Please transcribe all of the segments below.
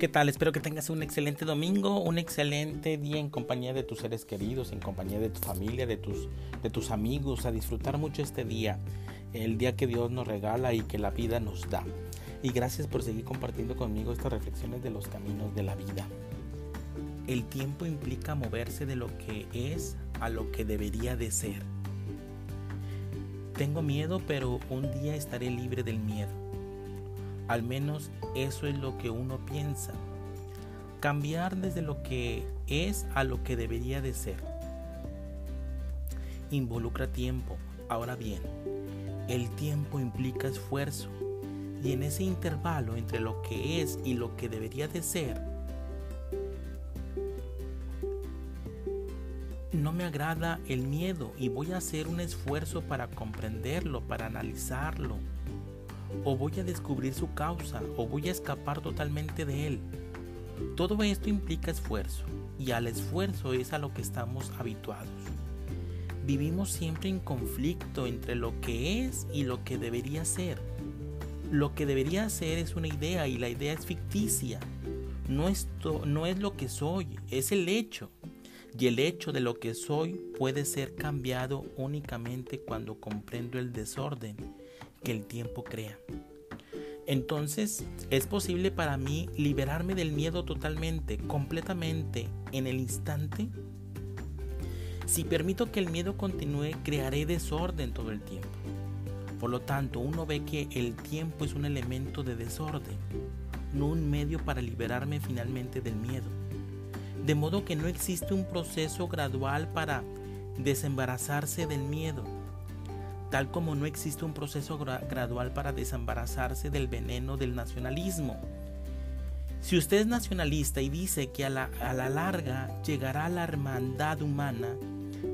¿Qué tal? Espero que tengas un excelente domingo, un excelente día en compañía de tus seres queridos, en compañía de tu familia, de tus, de tus amigos, a disfrutar mucho este día, el día que Dios nos regala y que la vida nos da. Y gracias por seguir compartiendo conmigo estas reflexiones de los caminos de la vida. El tiempo implica moverse de lo que es a lo que debería de ser. Tengo miedo, pero un día estaré libre del miedo. Al menos eso es lo que uno piensa. Cambiar desde lo que es a lo que debería de ser. Involucra tiempo. Ahora bien, el tiempo implica esfuerzo. Y en ese intervalo entre lo que es y lo que debería de ser, no me agrada el miedo y voy a hacer un esfuerzo para comprenderlo, para analizarlo, o voy a descubrir su causa o voy a escapar totalmente de él. Todo esto implica esfuerzo y al esfuerzo es a lo que estamos habituados. Vivimos siempre en conflicto entre lo que es y lo que debería ser. Lo que debería ser es una idea y la idea es ficticia. No, esto, no es lo que soy, es el hecho. Y el hecho de lo que soy puede ser cambiado únicamente cuando comprendo el desorden que el tiempo crea. Entonces es posible para mí liberarme del miedo totalmente, completamente, en el instante. Si permito que el miedo continúe, crearé desorden todo el tiempo. Por lo tanto, uno ve que el tiempo es un elemento de desorden, no un medio para liberarme finalmente del miedo. De modo que no existe un proceso gradual para desembarazarse del miedo tal como no existe un proceso gradual para desembarazarse del veneno del nacionalismo. Si usted es nacionalista y dice que a la, larga llegará la hermandad humana,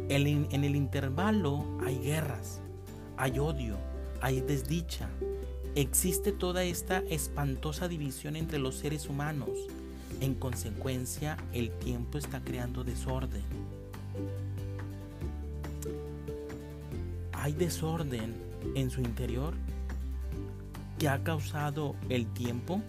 en el intervalo hay guerras, hay odio, hay desdicha, existe toda esta espantosa división entre los seres humanos. En consecuencia, el tiempo está creando desorden. hay desorden en su interior que ha causado el tiempo?